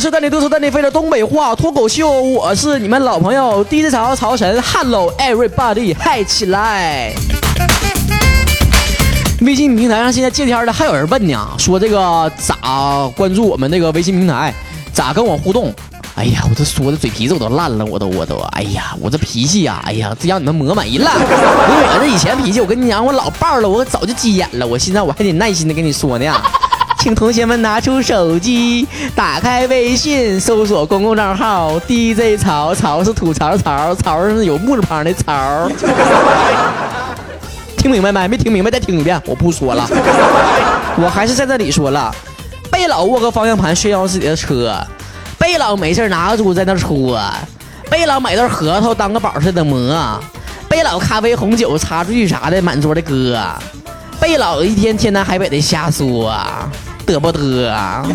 是带你嘚瑟带你飞的东北话脱口秀，我是你们老朋友 DJ 曹曹晨，Hello everybody，嗨起来！微信平台上现在借天的还有人问呢，说这个咋关注我们那个微信平台，咋跟我互动？哎呀，我这说的嘴皮子我都烂了，我都我都，哎呀，我这脾气呀，哎呀，这让你们磨没了。我这以前脾气，我跟你讲，我老爆了，我早就急眼了，我现在我还得耐心的跟你说呢。请同学们拿出手机，打开微信，搜索公共账号 DJ 曹曹是吐槽曹曹是有木字旁的曹。听明白没？没听明白再听一遍，我不说了。我还是在这里说了，别老握个方向盘炫耀自己的车，别老没事拿个猪在那戳，别老买袋核桃当个宝似的磨，别老咖啡红酒茶具啥的满桌的搁，别老一天天南海北的瞎说。得不得啊？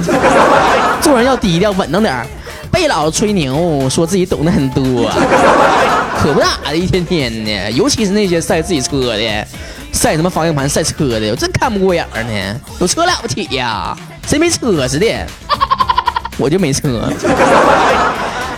做人要低调稳当点儿，别老吹牛，说自己懂得很多，可不咋的，一天天的。尤其是那些晒自己车的，晒什么方向盘、晒车的，我真看不过眼呢。有车了不起呀？谁没车似的？我就没车。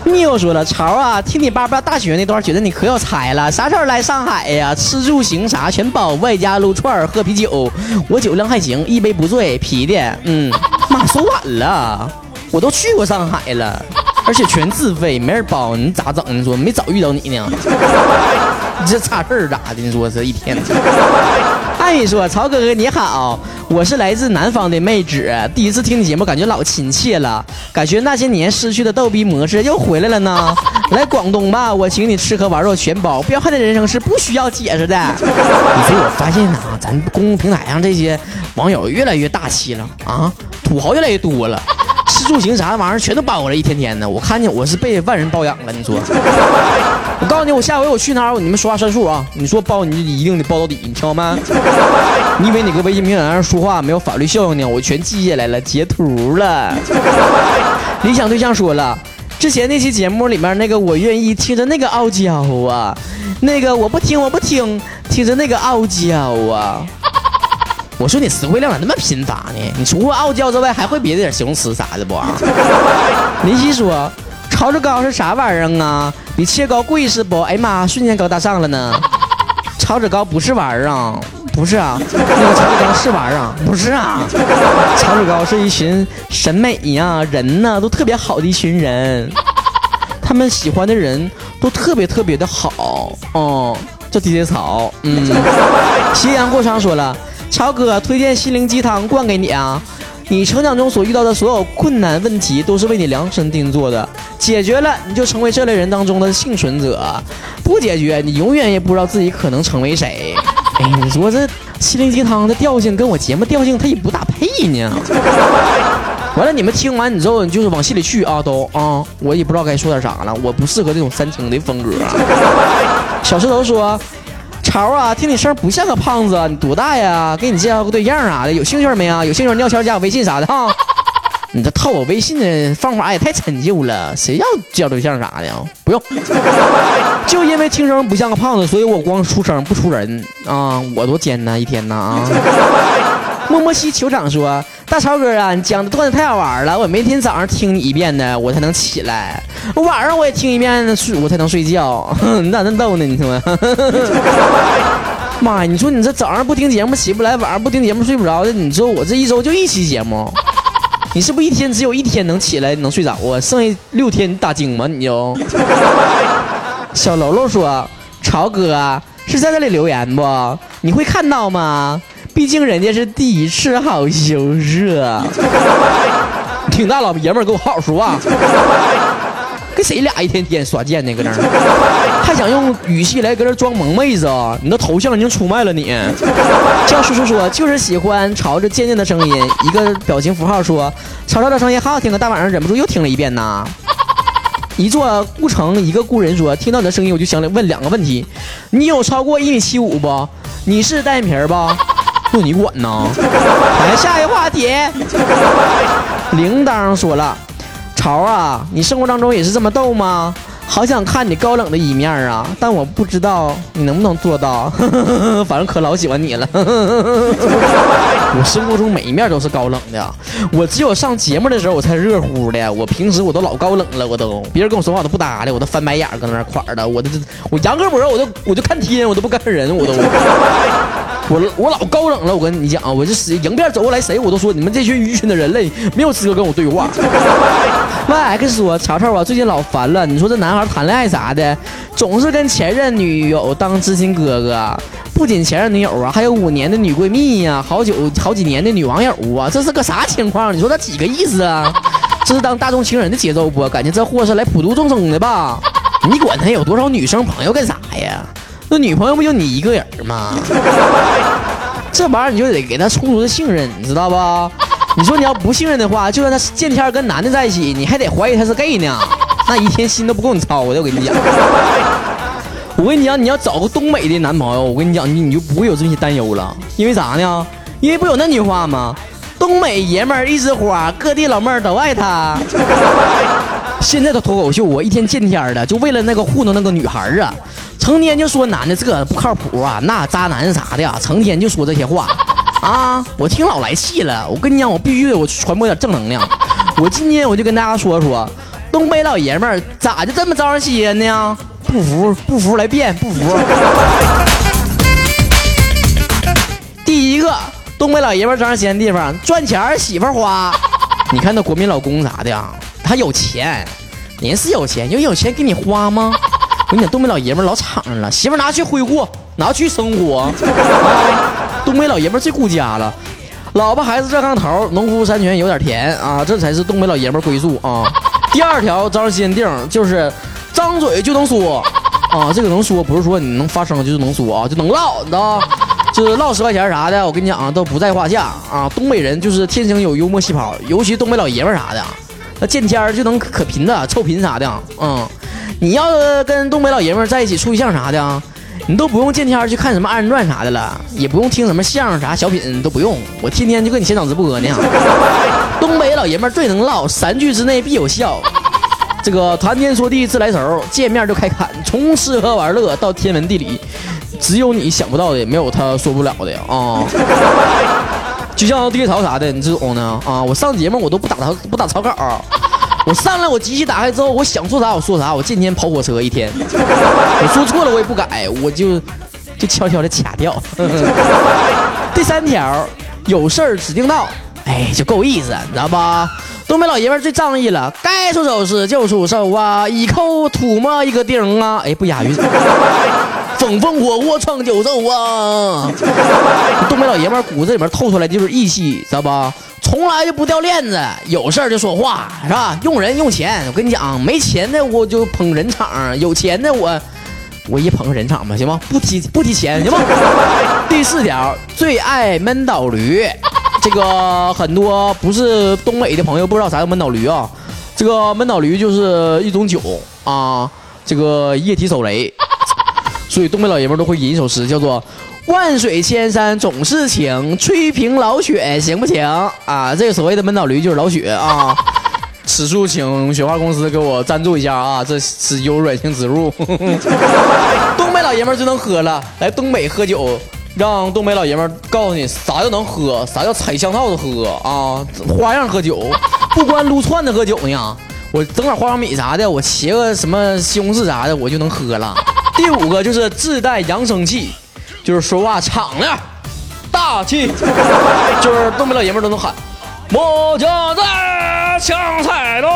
你又说了，潮啊，听你叭叭大学那段，觉得你可有才了。啥时候来上海呀？吃住行啥全包，外加撸串喝啤酒。我酒量还行，一杯不醉，啤的。嗯，妈说晚了，我都去过上海了，而且全自费，没人包。你咋整？你说没早遇到你呢？你 这差事儿咋的？你说这一天。阿姨说：“曹哥哥你好，我是来自南方的妹纸，第一次听你节目，感觉老亲切了，感觉那些年失去的逗逼模式又回来了呢。来广东吧，我请你吃喝玩乐全包，彪悍的人生是不需要解释的。你说我发现啊，咱公共平台上这些网友越来越大气了啊，土豪越来越多了。”住行啥玩意儿全都包了，一天天的。我看见我是被万人包养了。你说，我告诉你，我下回我去哪儿，你们说话算数啊！你说包你就一定得包到底，你听到没？你以为你搁微信平台上说话没有法律效应呢？我全记下来了，截图了。理想对象说了，之前那期节目里面那个我愿意听着那个傲娇啊，那个我不听我不听，听着那个傲娇啊。我说你词汇量咋那么贫乏呢？你除了傲娇之外，还会别的点形容词啥的不？林夕说：“炒着糕是啥玩意儿啊？比切糕贵是不？哎呀妈，瞬间高大上了呢！炒着糕不是玩意儿啊，不是啊，那个炒着糕是玩意儿，不是啊。炒着糕是一群审美呀人呢都特别好的一群人，他们喜欢的人都特别特别的好哦，叫 DJ 草。嗯，斜阳过长说了。”超哥推荐心灵鸡汤灌给你啊！你成长中所遇到的所有困难问题都是为你量身定做的，解决了你就成为这类人当中的幸存者，不解决你永远也不知道自己可能成为谁。哎，你说这心灵鸡汤的调性跟我节目调性它也不搭配呢。完了，你们听完你之后你就是往心里去啊，都啊，我也不知道该说点啥了，我不适合这种煽情的风格。小石头说。潮啊，听你声不像个胖子，你多大呀？给你介绍个对象啥的，有兴趣没啊？有兴趣尿悄加我微信啥的哈。你这套我微信的方法也太陈旧了，谁要介对象啥的？不用，就因为听声不像个胖子，所以我光出声不出人啊，我多艰难一天呐啊！莫莫西酋长说。大超哥啊，你讲的段子太好玩了，我每天早上听你一遍呢，我才能起来；我晚上我也听一遍睡，我才能睡觉。你 咋那么逗呢？你说？妈呀！你说你这早上不听节目起不来，晚上不听节目睡不着的，你说我这一周就一期节目，你是不是一天只有一天能起来能睡着啊？剩下六天你打精吗？你就？小喽喽说：“超哥是在这里留言不？你会看到吗？”毕竟人家是第一次好羞涩，挺大老爷们儿，给我好好说话。跟谁俩一天天耍贱呢？搁那儿还想用语气来搁这装萌妹子啊？你的头像已经出卖了你。叫叔叔说就是喜欢朝着贱贱的声音，一个表情符号说曹操的声音好好听啊，大晚上忍不住又听了一遍呐。一座孤城，一个故人说听到你的声音我就想问两个问题：你有超过一米七五不？你是单眼皮儿不？就，你管呢？来下一话题。铃铛说了：“潮啊，你生活当中也是这么逗吗？好想看你高冷的一面啊，但我不知道你能不能做到。反正可老喜欢你了。我生活中每一面都是高冷的，我只有上节目的时候我才热乎的。我平时我都老高冷了，我都别人跟我说话我都不搭理，我都翻白眼搁那块儿的。我都我杨个博，我都我就看天，我都不看人，我都。我我老高冷了，我跟你讲啊，我就是迎面走过来谁我都说你们这群愚蠢的人类没有资格跟我对话。Y X 说曹操啊，最近老烦了，你说这男孩谈恋爱啥的，总是跟前任女友当知心哥哥，不仅前任女友啊，还有五年的女闺蜜呀，好久好几年的女网友啊，这是个啥情况？你说他几个意思啊？这是当大众情人的节奏不？感觉这货是来普度众生的吧？你管他有多少女生朋友干啥呀？那女朋友不就你一个人吗？这玩意儿你就得给她充足的信任，你知道吧？你说你要不信任的话，就算她见天跟男的在一起，你还得怀疑她是 gay 呢，那一天心都不够你操的。我跟你讲，我跟你讲，你要找个东北的男朋友，我跟你讲，你你就不会有这些担忧了。因为啥呢？因为不有那句话吗？东北爷们儿一枝花，各地老妹儿都爱他。现在的脱口秀，我一天见天的，就为了那个糊弄那个女孩啊。成天就说男的这不靠谱啊，那渣男啥的呀，成天就说这些话啊，我听老来气了。我跟你讲，我必须得我传播点正能量。我今天我就跟大家说说，东北老爷们咋就这么招人稀罕呢？不服不服来辩，不服。第一个，东北老爷们招人稀罕的地方，赚钱媳妇花。你看那国民老公啥的呀，他有钱，人是有钱，有有钱给你花吗？我跟你讲，东北老爷们老敞亮了，媳妇拿去挥霍，拿去生活。东北老爷们最顾家了，老婆孩子热炕头，农夫山泉有点甜啊，这才是东北老爷们归宿啊。第二条招人心定就是张嘴就能说啊，这个能说不是说你能发声就是能说啊，就能唠，你知道 就是唠十块钱啥的，我跟你讲啊，都不在话下啊。东北人就是天生有幽默细胞，尤其东北老爷们啥的，那见天就能可贫的，臭贫啥的，嗯。你要跟东北老爷们在一起处对象啥的，你都不用见天去看什么二人转啥的了，也不用听什么相声啥小品都不用，我天天就跟你现场直播呢。东北老爷们最能唠，三句之内必有效。这个谈天说地自来熟，见面就开侃，从吃喝玩乐到天文地理，只有你想不到的，没有他说不了的啊。就像地槽啥的，你这种呢啊？我上节目我都不打草不打草稿。我上来，我机器打开之后，我想说啥我说啥，我见天跑火车一天，我说错了我也不改，我就就悄悄的卡掉。第三条，有事儿指定到，哎，就够意思，你知道吧？东北老爷们最仗义了，该出手时就出手啊，一扣吐沫一个钉啊，哎，不押韵。风风火火闯九州啊！东北老爷们骨子里面透出来就是义气，知道吧？从来就不掉链子，有事儿就说话，是吧？用人用钱，我跟你讲，没钱的我就捧人场，有钱的我我也捧人场吧，行吗？不提不提钱，行吗？第四条，最爱闷倒驴，这个很多不是东北的朋友不知道啥叫闷倒驴啊？这个闷倒驴就是一种酒啊，这个液体手雷，所以东北老爷们都会吟一首诗，叫做。万水千山总是情，吹平老雪行不行啊？这个所谓的闷倒驴就是老雪啊。此处请雪花公司给我赞助一下啊，这是有软性植入。东北老爷们就能喝了，来东北喝酒，让东北老爷们告诉你啥叫能喝，啥叫踩香套子喝啊，花样喝酒，不光撸串子喝酒呢，我整点花生米啥的，我切个什么西红柿啥的，我就能喝了。第五个就是自带扬声器。就是说话敞亮、大气，就是东北老爷们都能喊“我家在抢菜喽”。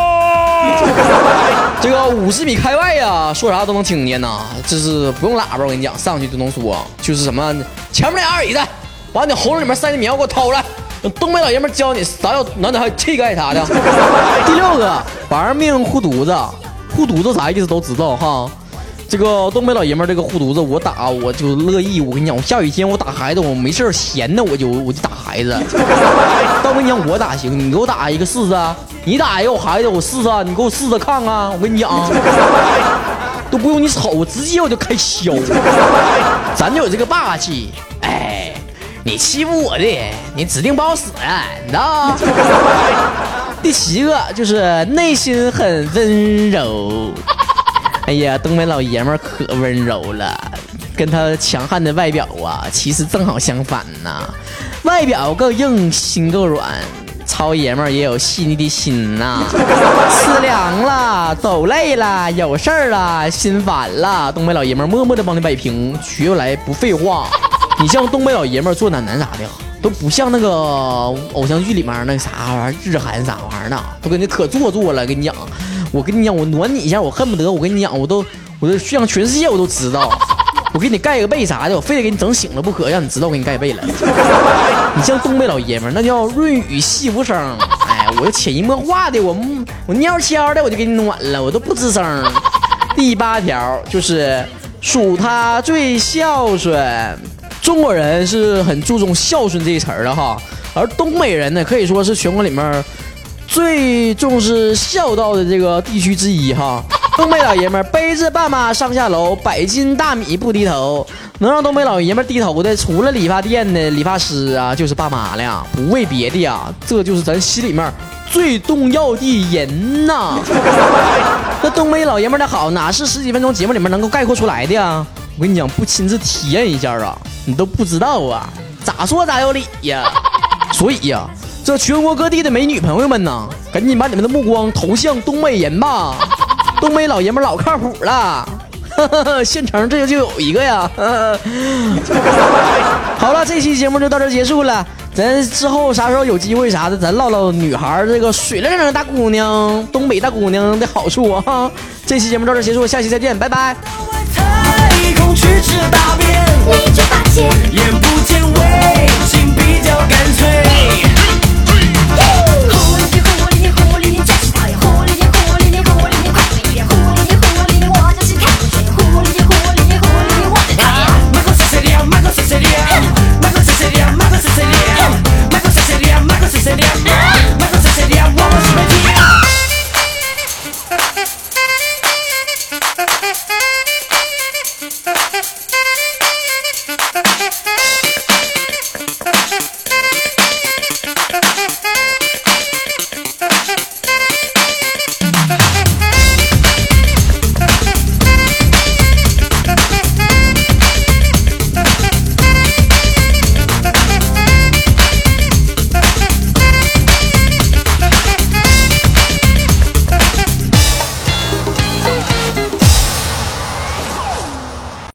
这个五十米开外呀，说啥都能听见呐。这是不用喇叭，我跟你讲，上去就能说。就是什么前面那二椅子，把你喉咙里面塞的棉花给我掏出来。东北老爷们教你啥叫男子汉气概啥的。第六个，玩命护犊子，护犊子啥意思都知道哈。这个东北老爷们儿，这个护犊子我打我就乐意。我跟你讲，我下雨天我打孩子，我没事闲的我就我就打孩子。但我跟你讲，我打行，你给我打一个试试。你打一个我孩子我试试，你给我试试看看。我跟你讲，都不用你瞅，我直接我就开削。咱就有这个霸气。哎，你欺负我的，你指定不好使，你知道？第七个就是内心很温柔。哎呀，东北老爷们可温柔了，跟他强悍的外表啊，其实正好相反呐。外表够硬，心够软，糙爷们也有细腻的心呐。吃凉了，走累了，有事儿了，心烦了，东北老爷们默默的帮你摆平，学不来不废话。你像东北老爷们做暖男啥的，都不像那个偶像剧里面那啥玩意儿，日韩啥玩意儿呢，都跟你可做作了。跟你讲，我跟你讲，我暖你一下，我恨不得我跟你讲，我都我都向全世界我都知道。我给你盖个被啥的，我非得给你整醒了不可，让你知道我给你盖被了。你像东北老爷们儿，那叫润语细无声。哎，我就潜移默化的，我我悄悄的我就给你暖了，我都不吱声。第八条就是数他最孝顺。中国人是很注重孝顺这一词的哈，而东北人呢，可以说是全国里面最重视孝道的这个地区之一哈。东北老爷们背着爸妈上下楼，百斤大米不低头。能让东北老爷们低头的，除了理发店的理发师啊，就是爸妈了，不为别的呀，这就是咱心里面最重要的人呐。那东北老爷们的好，哪是十几分钟节目里面能够概括出来的呀？我跟你讲，不亲自体验一下啊，你都不知道啊，咋说咋有理呀。所以呀，这全国各地的美女朋友们呐，赶紧把你们的目光投向东北人吧。东北老爷们老靠谱了，县城这就有一个呀。好了，这期节目就到这结束了，咱之后啥时候有机会啥的，咱唠唠女孩这个水灵灵的大姑娘，东北大姑娘的好处啊。这期节目到这结束，下期再见，拜拜。你却发现，眼不见为净比较干脆。